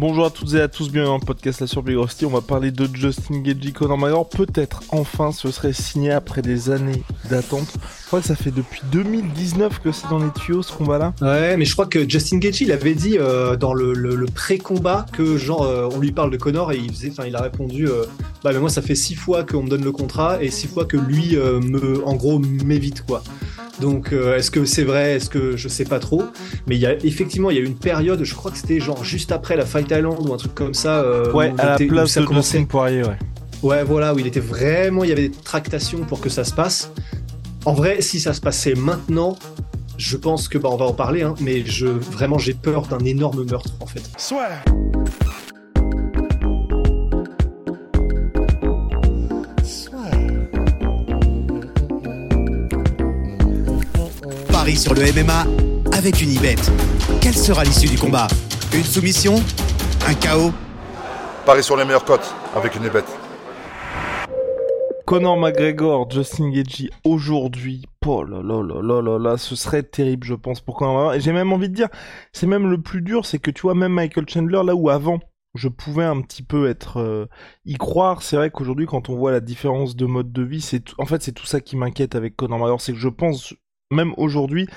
Bonjour à toutes et à tous, bienvenue dans le podcast La sur Big. On va parler de Justin Gagey, Conor McGregor. Peut-être enfin ce serait signé après des années d'attente. Je crois que ça fait depuis 2019 que c'est dans les tuyaux ce combat-là. Ouais, mais je crois que Justin Gaethje, il avait dit euh, dans le, le- pré-combat que genre euh, on lui parle de Connor et il faisait, enfin il a répondu, euh, bah mais moi ça fait six fois qu'on me donne le contrat et six fois que lui me, en gros m'évite quoi. Donc euh, est-ce que c'est vrai, est-ce que je sais pas trop, mais il y a effectivement il y a eu une période, je crois que c'était genre juste après la Fight Island ou un truc comme ça. euh, Ouais, où à la place ça de. Dustin Poirier, ouais. Ouais, voilà, où il était vraiment, il y avait des tractations pour que ça se passe. En vrai, si ça se passait maintenant, je pense que bah on va en parler, hein, mais je vraiment j'ai peur d'un énorme meurtre en fait. Paris sur le MMA avec une ibet. Quelle sera l'issue du combat? Une soumission? Un chaos Paris sur les meilleures cotes avec une bête. Conor McGregor, Justin Gagey, aujourd'hui, oh là là là là là là, ce serait terrible, je pense, pour Conor McGregor. Et j'ai même envie de dire, c'est même le plus dur, c'est que tu vois, même Michael Chandler, là où avant, je pouvais un petit peu être euh, y croire, c'est vrai qu'aujourd'hui, quand on voit la différence de mode de vie, c'est en fait, c'est tout ça qui m'inquiète avec Conor McGregor, c'est que je pense, même aujourd'hui,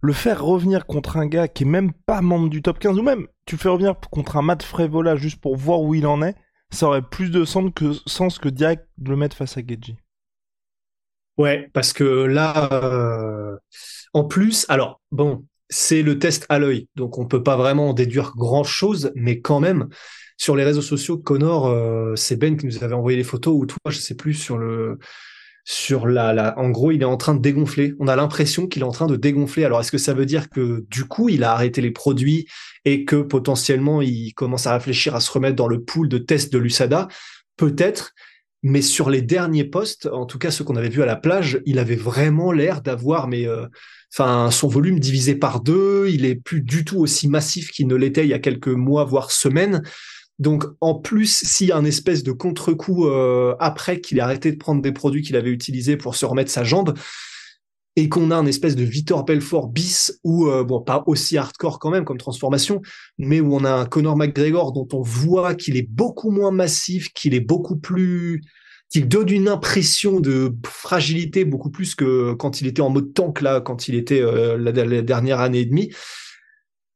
le faire revenir contre un gars qui est même pas membre du top 15, ou même tu le fais revenir contre un Matt Frevola juste pour voir où il en est, ça aurait plus de sens que, sens que direct de le mettre face à Gagey. Ouais, parce que là, euh, en plus, alors bon, c'est le test à l'œil, donc on peut pas vraiment en déduire grand chose, mais quand même, sur les réseaux sociaux, Connor, euh, c'est Ben qui nous avait envoyé les photos, ou toi, je sais plus sur le, sur la, la, en gros, il est en train de dégonfler. On a l'impression qu'il est en train de dégonfler. Alors, est-ce que ça veut dire que du coup, il a arrêté les produits et que potentiellement, il commence à réfléchir à se remettre dans le pool de tests de l'USADA? Peut-être. Mais sur les derniers postes, en tout cas ceux qu'on avait vus à la plage, il avait vraiment l'air d'avoir, mais euh, enfin, son volume divisé par deux. Il est plus du tout aussi massif qu'il ne l'était il y a quelques mois, voire semaines. Donc, en plus, s'il y a un espèce de contre-coup euh, après qu'il ait arrêté de prendre des produits qu'il avait utilisés pour se remettre sa jambe, et qu'on a un espèce de Vitor Belfort bis, ou euh, bon, pas aussi hardcore quand même comme transformation, mais où on a un Conor McGregor dont on voit qu'il est beaucoup moins massif, qu'il est beaucoup plus, qu'il donne une impression de fragilité beaucoup plus que quand il était en mode tank là, quand il était euh, la, la dernière année et demie.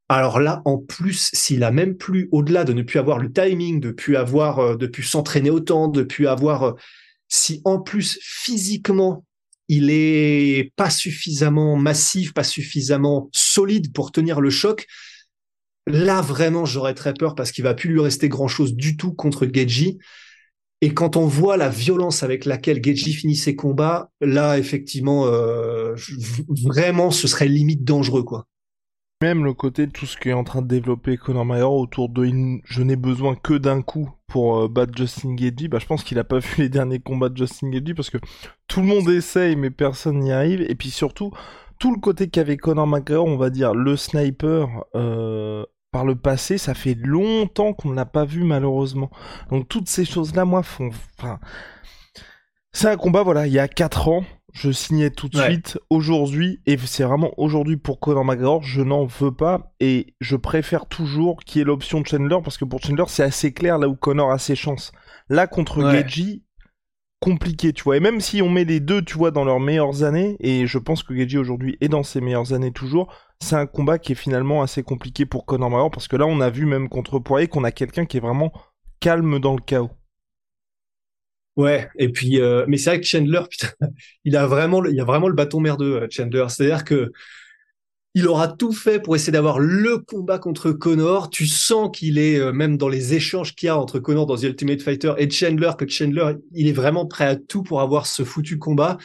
Alors là, en plus, s'il a même plus, au-delà de ne plus avoir le timing, de plus avoir, euh, de plus s'entraîner autant, de plus avoir, euh, si en plus physiquement il est pas suffisamment massif, pas suffisamment solide pour tenir le choc, là vraiment j'aurais très peur parce qu'il va plus lui rester grand chose du tout contre Geji. Et quand on voit la violence avec laquelle Geji finit ses combats, là effectivement, euh, vraiment ce serait limite dangereux quoi. Même le côté de tout ce qui est en train de développer Conor McGregor autour de je n'ai besoin que d'un coup pour euh, battre Justin Gagey, bah je pense qu'il a pas vu les derniers combats de Justin Gagey parce que tout le monde essaye mais personne n'y arrive et puis surtout tout le côté qu'avait Conor McGregor, on va dire le sniper euh, par le passé, ça fait longtemps qu'on ne l'a pas vu malheureusement. Donc toutes ces choses là moi font enfin c'est un combat voilà, il y a 4 ans je signais tout de Ouais. suite aujourd'hui, et c'est vraiment aujourd'hui pour Conor McGregor, je n'en veux pas, et je préfère toujours qu'il y ait l'option de Chandler, parce que pour Chandler, c'est assez clair là où Conor a ses chances. Là, contre Ouais. Compliqué, tu vois, et même si on met les deux, tu vois, dans leurs meilleures années, et je pense que Gagey aujourd'hui est dans ses meilleures années toujours, c'est un combat qui est finalement assez compliqué pour Conor McGregor, parce que là, on a vu même contre Poirier qu'on a quelqu'un qui est vraiment calme dans le chaos. Ouais, et puis, euh, mais c'est vrai que Chandler, il a vraiment, il a vraiment le bâton merdeux, euh, Chandler. C'est-à-dire que il aura tout fait pour essayer d'avoir le combat contre Connor. Tu sens qu'il est, euh, même dans les échanges qu'il y a entre Connor dans The Ultimate Fighter et Chandler, que Chandler, il est vraiment prêt à tout pour avoir ce foutu combat.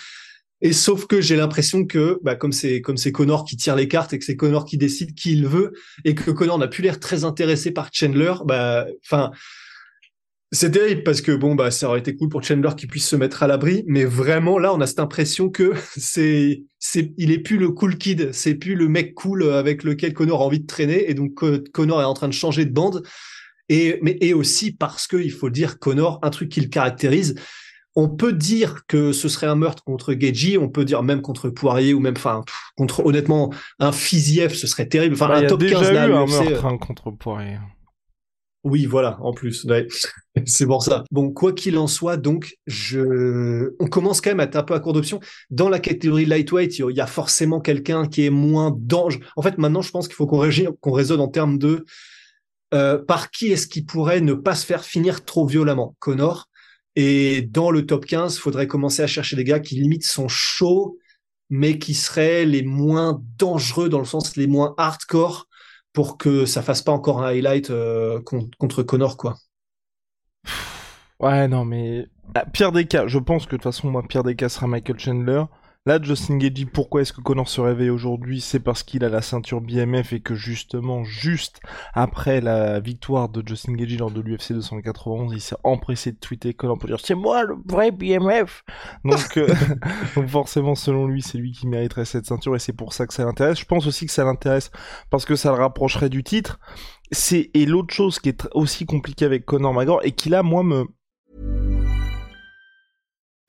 Et sauf que j'ai l'impression que, bah, comme c'est comme c'est Connor qui tire les cartes et que c'est Connor qui décide qui il veut et que Connor n'a plus l'air très intéressé par Chandler, bah, enfin, c'est terrible parce que bon, bah, ça aurait été cool pour Chandler qu'il puisse se mettre à l'abri, mais vraiment là, on a cette impression que c'est c'est il est plus le cool kid, c'est plus le mec cool avec lequel Connor a envie de traîner et donc Connor est en train de changer de bande. Et mais et aussi parce que il faut dire Connor, un truc qui le caractérise, on peut dire que ce serait un meurtre contre Geji, on peut dire même contre Poirier ou même, enfin, contre honnêtement un Fiziev, ce serait terrible. Enfin, Bah, un y a top déjà 15 eu là, un meurtre euh, hein, contre Poirier. Oui, voilà, en plus, ouais. c'est pour ça. Bon, quoi qu'il en soit, donc, je, on commence quand même à être un peu à court d'options. Dans la catégorie lightweight, il y a forcément quelqu'un qui est moins dangereux. En fait, maintenant, je pense qu'il faut qu'on régi- qu'on raisonne en termes de euh, par qui est-ce qui pourrait ne pas se faire finir trop violemment? Connor. Et dans le top 15, faudrait commencer à chercher des gars qui limite sont chauds, mais qui seraient les moins dangereux dans le sens les moins hardcore pour que ça fasse pas encore un highlight euh, con- contre Connor, quoi. Ouais, non, mais. Ah, pire des cas, je pense que de toute façon, moi, pire des cas sera Michael Chandler. Là, Justin Gagey, pourquoi est-ce que Connor se réveille aujourd'hui? C'est parce qu'il a la ceinture BMF et que justement, juste après la victoire de Justin Gagey lors de l'UFC 291, il s'est empressé de tweeter Connor pour dire c'est moi le vrai BMF. Donc, euh, forcément, selon lui, c'est lui qui mériterait cette ceinture et c'est pour ça que ça l'intéresse. Je pense aussi que ça l'intéresse parce que ça le rapprocherait du titre. C'est et l'autre chose qui est aussi compliquée avec Connor McGregor et qui là, moi, me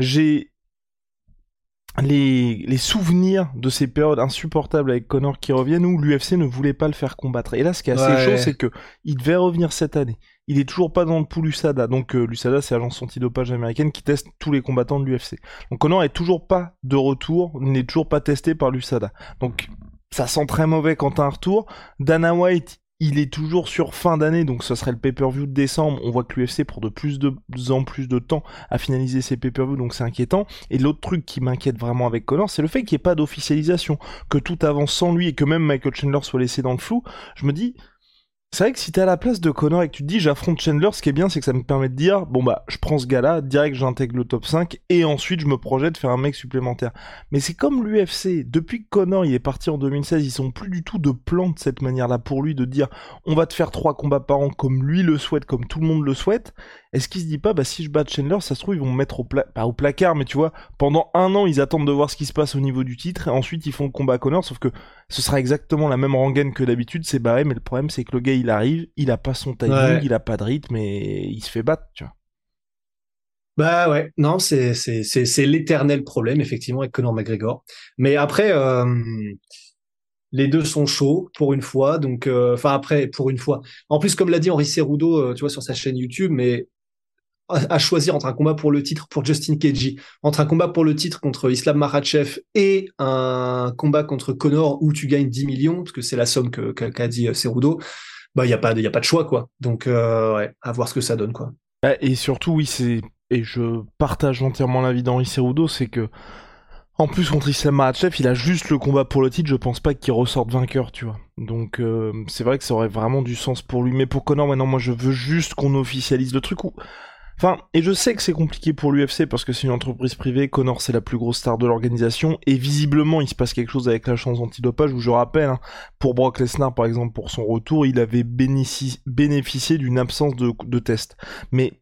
J'ai les, les souvenirs de ces périodes insupportables avec Connor qui reviennent où l'UFC ne voulait pas le faire combattre. Et là, ce qui est assez Ouais. chaud, c'est que il devait revenir cette année. Il est toujours pas dans le pool USADA. Donc euh, l'USADA, c'est l'agence antidopage américaine qui teste tous les combattants de l'UFC. Donc Connor est toujours pas de retour, il n'est toujours pas testé par l'USADA. Donc ça sent très mauvais quand t'as un retour. Dana White, il est toujours sur fin d'année, donc ce serait le pay-per-view de décembre. On voit que l'UFC prend de plus de en plus de temps à finaliser ses pay-per-view, donc c'est inquiétant. Et l'autre truc qui m'inquiète vraiment avec Connor, c'est le fait qu'il n'y ait pas d'officialisation, que tout avance sans lui et que même Michael Chandler soit laissé dans le flou. Je me dis, c'est vrai que si t'es à la place de Connor et que tu te dis j'affronte Chandler, ce qui est bien, c'est que ça me permet de dire bon bah je prends ce gars-là, direct j'intègre le top 5 et ensuite je me projette faire un mec supplémentaire. Mais c'est comme l'UFC, depuis que Connor il est parti en 2016, ils sont plus du tout de plan de cette manière-là pour lui de dire on va te faire trois combats par an comme lui le souhaite, comme tout le monde le souhaite. Est-ce qu'il se dit pas bah si je bats Chandler, ça se trouve ils vont me mettre au pla- pas au placard, mais tu vois pendant un an ils attendent de voir ce qui se passe au niveau du titre et ensuite ils font le combat à Connor, sauf que ce sera exactement la même rengaine que d'habitude, c'est barré, mais le problème c'est que le gars il arrive, il a pas son timing, Ouais. il a pas de rythme et il se fait battre, tu vois. Bah ouais, non, c'est l'éternel problème effectivement avec Conor McGregor. Mais après, euh, les deux sont chauds pour une fois, donc euh, enfin après pour une fois. En plus, comme l'a dit Henri Cerudo, euh, tu vois sur sa chaîne YouTube, mais à, choisir entre un combat pour le titre pour Justin Keji, entre un combat pour le titre contre Islam Makhachev et un combat contre Conor où tu gagnes 10 millions, parce que c'est la somme que que- qu'a dit euh, Cerudo, bah il y a pas de, a pas de choix quoi. Donc euh, ouais, à voir ce que ça donne quoi. Ah, Et surtout, oui, c'est et je partage entièrement l'avis d'Henri Cerudo, c'est que en plus contre Islam Makhachev, il a juste le combat pour le titre, je pense pas qu'il ressorte vainqueur, tu vois. Donc euh, c'est vrai que ça aurait vraiment du sens pour lui, mais pour Connor, maintenant moi je veux juste qu'on officialise le truc où Enfin, et je sais que c'est compliqué pour l'UFC parce que c'est une entreprise privée, Connor c'est la plus grosse star de l'organisation, et visiblement il se passe quelque chose avec la chance antidopage où je rappelle, hein, pour Brock Lesnar par exemple, pour son retour, il avait bénéfici- bénéficié d'une absence de, test. Mais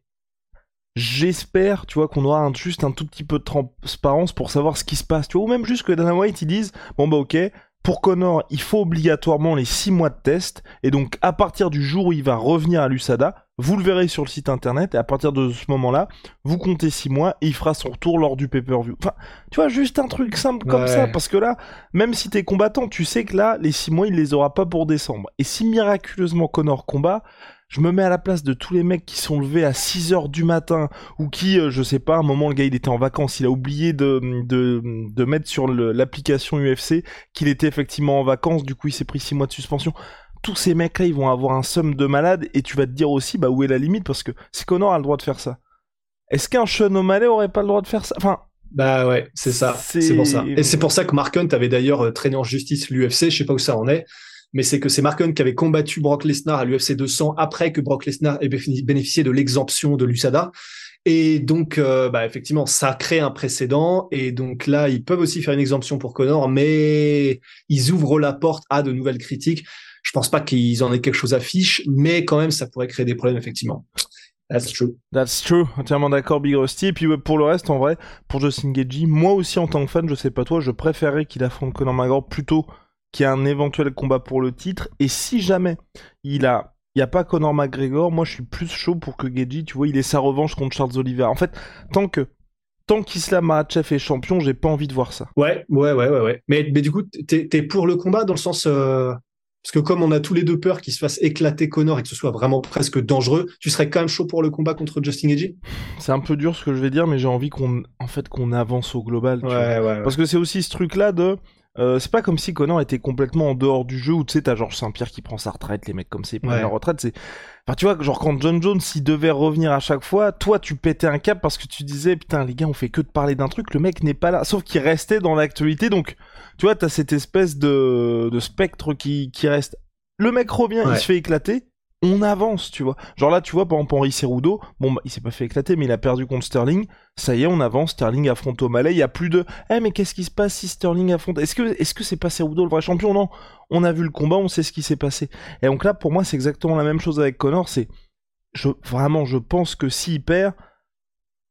j'espère, tu vois, qu'on aura juste un tout petit peu de transparence pour savoir ce qui se passe, tu vois, ou même juste que Dana White ils disent, bon bah ok, pour Connor, il faut obligatoirement les 6 mois de test, et donc à partir du jour où il va revenir à l'USADA, vous le verrez sur le site internet, et à partir de ce moment-là, vous comptez 6 mois, et il fera son retour lors du pay-per-view. Enfin, tu vois, juste un truc simple comme Ouais. ça, parce que là, même si t'es combattant, tu sais que là, les 6 mois, il les aura pas pour décembre. Et si miraculeusement Connor combat, je me mets à la place de tous les mecs qui sont levés à 6 heures du matin ou qui, euh, je sais pas, à un moment le gars il était en vacances, il a oublié de, de, de mettre sur l'application UFC qu'il était effectivement en vacances, du coup il s'est pris 6 mois de suspension. Tous ces mecs-là, ils vont avoir un somme de malade et tu vas te dire aussi, bah où est la limite? Parce que si Connor a le droit de faire ça, est-ce qu'un Sean O'Malley aurait pas le droit de faire ça? Enfin, bah ouais, c'est ça. C'est pour ça. Et c'est pour ça que Mark Hunt avait d'ailleurs euh, traîné en justice l'UFC. Je sais pas où ça en est, mais c'est que c'est Mark Hunt qui avait combattu Brock Lesnar à l'UFC 200 après que Brock Lesnar ait bénéficié de l'exemption de l'USADA. Et donc, euh, bah effectivement, ça crée un précédent. Et donc là, ils peuvent aussi faire une exemption pour Connor, mais ils ouvrent la porte à de nouvelles critiques. Je pense pas qu'ils en aient quelque chose à fiche, mais quand même, ça pourrait créer des problèmes, effectivement. That's true. That's true. Entièrement d'accord, Big Rusty. Et puis pour le reste, en vrai, pour Justin Gagey, moi aussi en tant que fan, je sais pas toi, je préférerais qu'il affronte Conor McGregor plutôt qu'il y ait un éventuel combat pour le titre. Et si jamais il a, il y a pas Conor McGregor, moi je suis plus chaud pour que Gagey, tu vois, il ait sa revanche contre Charles Oliveira. En fait, tant que tant qu'Islam Makhachev est champion, j'ai pas envie de voir ça. Ouais, ouais, ouais, ouais, ouais. Mais, mais du coup, t'es es pour le combat dans le sens, euh, parce que comme on a tous les deux peur qu'il se fasse éclater Connor et que ce soit vraiment presque dangereux, tu serais quand même chaud pour le combat contre Justin Gaethje C'est un peu dur ce que je vais dire, mais j'ai envie qu'on, en fait, qu'on avance au global. ouais, ouais, Parce que c'est aussi ce truc-là de, euh, c'est pas comme si Connor était complètement en dehors du jeu où tu sais t'as Georges Saint-Pierre qui prend sa retraite, les mecs comme ça ils prennent leur retraite. C'est, enfin tu vois genre quand John Jones s'il devait revenir à chaque fois, toi tu pétais un cap parce que tu disais putain les gars on fait que de parler d'un truc, le mec n'est pas là, sauf qu'il restait dans l'actualité donc tu vois t'as cette espèce de, de spectre qui qui reste le mec revient, il se fait éclater. On avance, tu vois. Genre là, tu vois, par exemple, Henri Cerudo, bon, bah, il s'est pas fait éclater, mais il a perdu contre Sterling. Ça y est, on avance. Sterling affronte O'Malley. Il y a plus de, eh, mais qu'est-ce qui se passe si Sterling affronte? Est-ce que, est-ce que c'est pas Cerudo le vrai champion? Non. On a vu le combat, on sait ce qui s'est passé. Et donc là, pour moi, c'est exactement la même chose avec Connor. C'est, je, vraiment, je pense que s'il perd,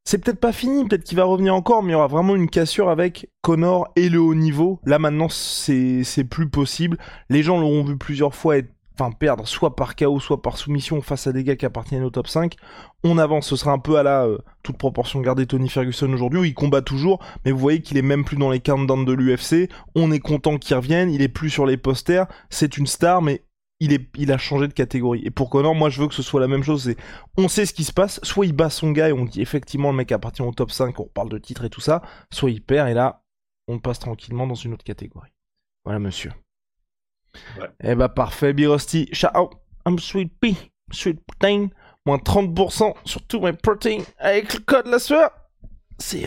c'est peut-être pas fini, peut-être qu'il va revenir encore, mais il y aura vraiment une cassure avec Connor et le haut niveau. Là maintenant, c'est plus possible. Les gens l'auront vu plusieurs fois être enfin perdre soit par KO soit par soumission face à des gars qui appartiennent au top 5. On avance, ce sera un peu à la euh, toute proportion gardée Tony Ferguson aujourd'hui où il combat toujours, mais vous voyez qu'il est même plus dans les countdowns de l'UFC. On est content qu'il revienne, il est plus sur les posters, c'est une star mais il, est, il a changé de catégorie. Et pour Connor, moi je veux que ce soit la même chose. On sait ce qui se passe. Soit il bat son gars et on dit effectivement le mec appartient au top 5, on parle de titre et tout ça. Soit il perd et là, on passe tranquillement dans une autre catégorie. Voilà monsieur. Ouais. Eh bah parfait, Birosti. Ciao, I'm Sweet Pea, Sweet Protein. Moins 30% sur tous mes protéines avec le code la sueur. See.